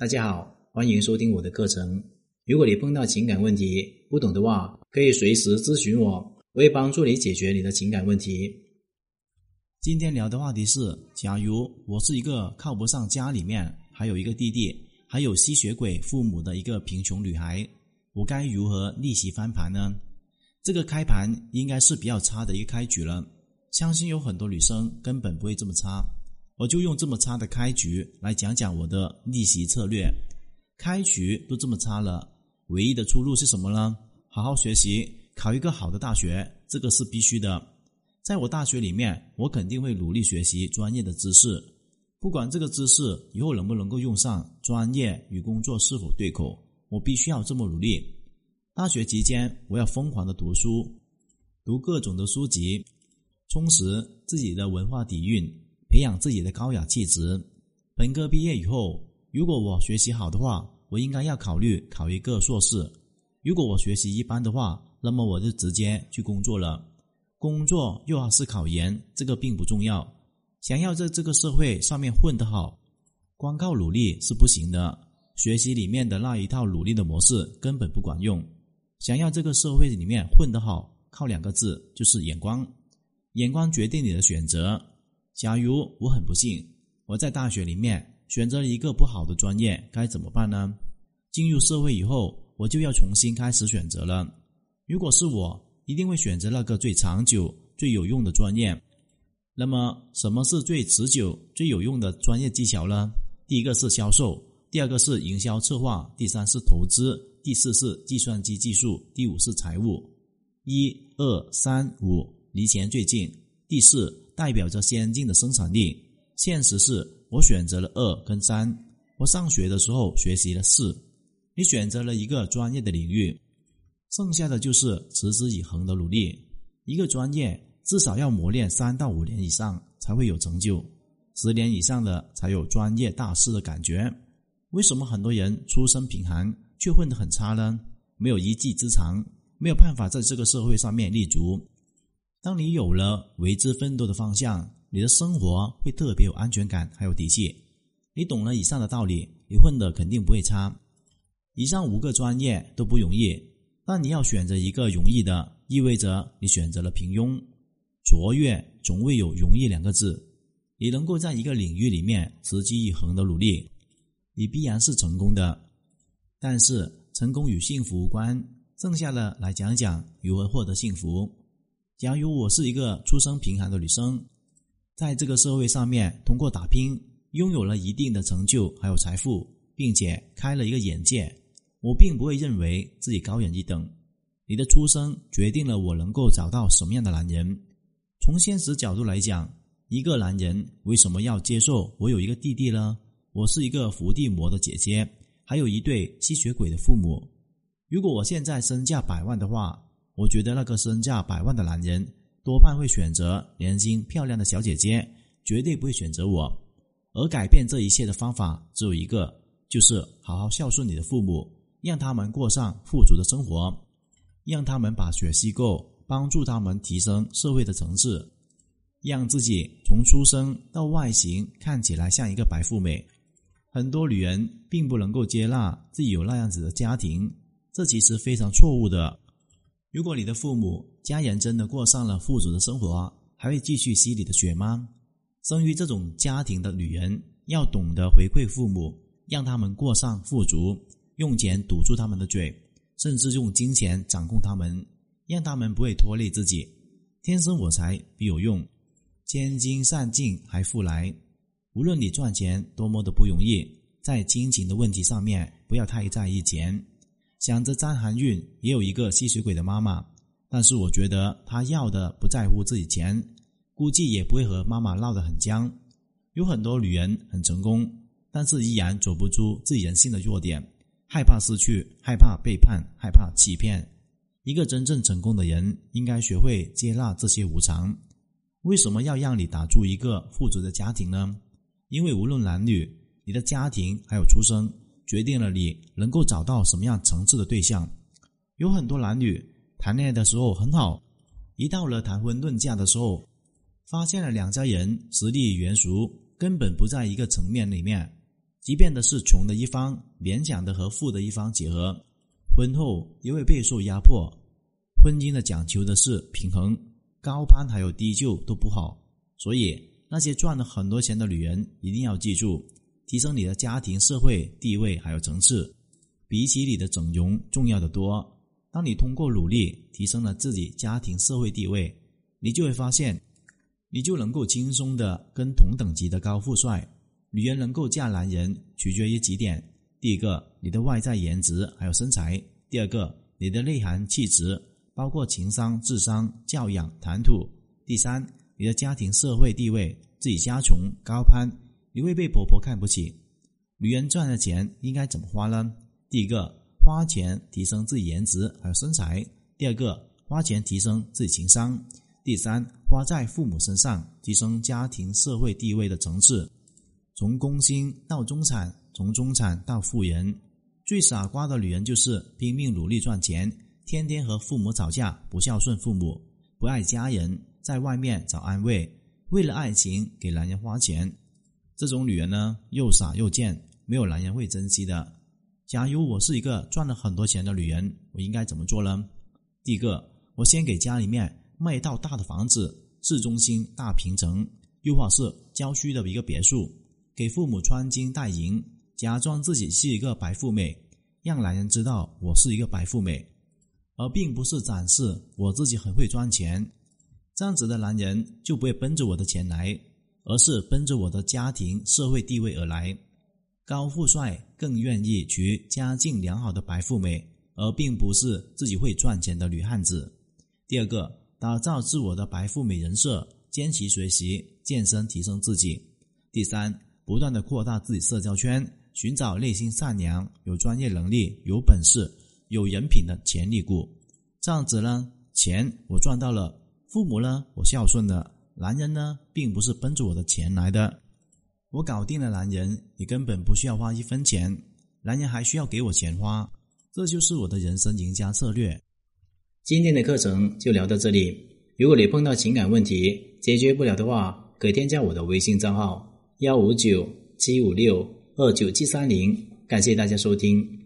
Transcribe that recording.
大家好，欢迎收听我的课程。如果你碰到情感问题不懂的话，可以随时咨询我，我会帮助你解决你的情感问题。今天聊的话题是：假如我是一个靠不上家里面还有一个弟弟，还有吸血鬼父母的一个贫穷女孩，我该如何逆袭翻盘呢？这个开盘应该是比较差的一个开局了，相信有很多女生根本不会这么差。我就用这么差的开局来讲讲我的逆袭策略。开局都这么差了，唯一的出路是什么呢？好好学习，考一个好的大学，这个是必须的。在我大学里面，我肯定会努力学习专业的知识，不管这个知识以后能不能够用上，专业与工作是否对口，我必须要这么努力。大学期间，我要疯狂的读书，读各种的书籍，充实自己的文化底蕴。培养自己的高雅气质。本科毕业以后，如果我学习好的话，我应该要考虑考一个硕士；如果我学习一般的话，那么我就直接去工作了。工作又要是考研，这个并不重要。想要在这个社会上面混得好，光靠努力是不行的。学习里面的那一套努力的模式根本不管用。想要这个社会里面混得好，靠两个字，就是眼光。眼光决定你的选择。假如我很不幸，我在大学里面选择了一个不好的专业，该怎么办呢？进入社会以后，我就要重新开始选择了。如果是我，一定会选择那个最长久、最有用的专业。那么，什么是最持久、最有用的专业技巧呢？第一个是销售，第二个是营销策划，第三是投资，第四是计算机技术，第五是财务。一二三五，离钱最近。第四。代表着先进的生产力。现实是我选择了二跟三。我上学的时候学习了四。你选择了一个专业的领域，剩下的就是持之以恒的努力。一个专业至少要磨练三到五年以上才会有成就，十年以上的才有专业大师的感觉。为什么很多人出身贫寒却混得很差呢？没有一技之长，没有办法在这个社会上面立足。当你有了为之奋斗的方向，你的生活会特别有安全感，还有底气。你懂了以上的道理，你混的肯定不会差。以上五个专业都不容易，但你要选择一个容易的，意味着你选择了平庸。卓越总会有容易两个字。你能够在一个领域里面持之以恒的努力，你必然是成功的。但是成功与幸福无关。剩下的来讲讲如何获得幸福。假如我是一个出身贫寒的女生，在这个社会上面通过打拼，拥有了一定的成就还有财富，并且开了一个眼界，我并不会认为自己高人一等。你的出生决定了我能够找到什么样的男人。从现实角度来讲，一个男人为什么要接受我有一个弟弟呢？我是一个伏地魔的姐姐，还有一对吸血鬼的父母。如果我现在身价百万的话。我觉得那个身价百万的男人多半会选择年轻漂亮的小姐姐，绝对不会选择我。而改变这一切的方法只有一个，就是好好孝顺你的父母，让他们过上富足的生活，让他们把血吸够，帮助他们提升社会的层次，让自己从出生到外形看起来像一个白富美。很多女人并不能够接纳自己有那样子的家庭，这其实非常错误的。如果你的父母家人真的过上了富足的生活，还会继续吸你的血吗？生于这种家庭的女人要懂得回馈父母，让他们过上富足，用钱堵住他们的嘴，甚至用金钱掌控他们，让他们不会拖累自己。天生我材必有用，千金散尽还复来。无论你赚钱多么的不容易，在亲情的问题上面不要太在意钱。想着张含韵也有一个吸血鬼的妈妈，但是我觉得她要的不在乎自己钱，估计也不会和妈妈闹得很僵。有很多女人很成功，但是依然走不出自己人性的弱点，害怕失去，害怕背叛，害怕欺骗。一个真正成功的人应该学会接纳这些无常。为什么要让你打出一个富足的家庭呢？因为无论男女，你的家庭还有出生。决定了你能够找到什么样层次的对象。有很多男女谈恋爱的时候很好，一到了谈婚论嫁的时候，发现了两家人实力悬殊，根本不在一个层面里面。即便的是穷的一方勉强的和富的一方结合，婚后也会备受压迫，婚姻的讲求的是平衡，高攀还有低就都不好。所以那些赚了很多钱的女人一定要记住，提升你的家庭社会地位还有层次，比起你的整容重要的多。当你通过努力提升了自己家庭社会地位，你就会发现，你就能够轻松的跟同等级的高富帅。女人能够嫁男人，取决于几点：第一个，你的外在颜值还有身材；第二个，你的内涵气质，包括情商、智商、教养、谈吐；第三，你的家庭社会地位，自己家穷高攀，你会被婆婆看不起。女人赚的钱应该怎么花呢？第一个。花钱提升自己颜值和身材，第二个花钱提升自己情商，第三花在父母身上提升家庭社会地位的层次，从工薪到中产，从中产到富人。最傻瓜的女人就是拼命努力赚钱，天天和父母吵架，不孝顺父母，不爱家人，在外面找安慰，为了爱情给男人花钱。这种女人呢，又傻又贱，没有男人会珍惜的。假如我是一个赚了很多钱的女人，我应该怎么做呢？第一个，我先给家里面卖一套大的房子，市中心大平层，又或是郊区的一个别墅，给父母穿金戴银，假装自己是一个白富美，让男人知道我是一个白富美，而并不是展示我自己很会赚钱。这样子的男人就不会奔着我的钱来，而是奔着我的家庭社会地位而来。高富帅更愿意娶家境良好的白富美，而并不是自己会赚钱的女汉子。第二个，打造自我的白富美人设，坚持学习健身，提升自己。第三，不断的扩大自己社交圈，寻找内心善良、有专业能力、有本事、有人品的潜力股。这样子呢，钱我赚到了，父母呢我孝顺了，男人呢并不是奔着我的钱来的。我搞定了男人，你根本不需要花一分钱，男人还需要给我钱花，这就是我的人生赢家策略。今天的课程就聊到这里。如果你碰到情感问题解决不了的话，可以添加我的微信账号幺五九七五六二九七三零。感谢大家收听。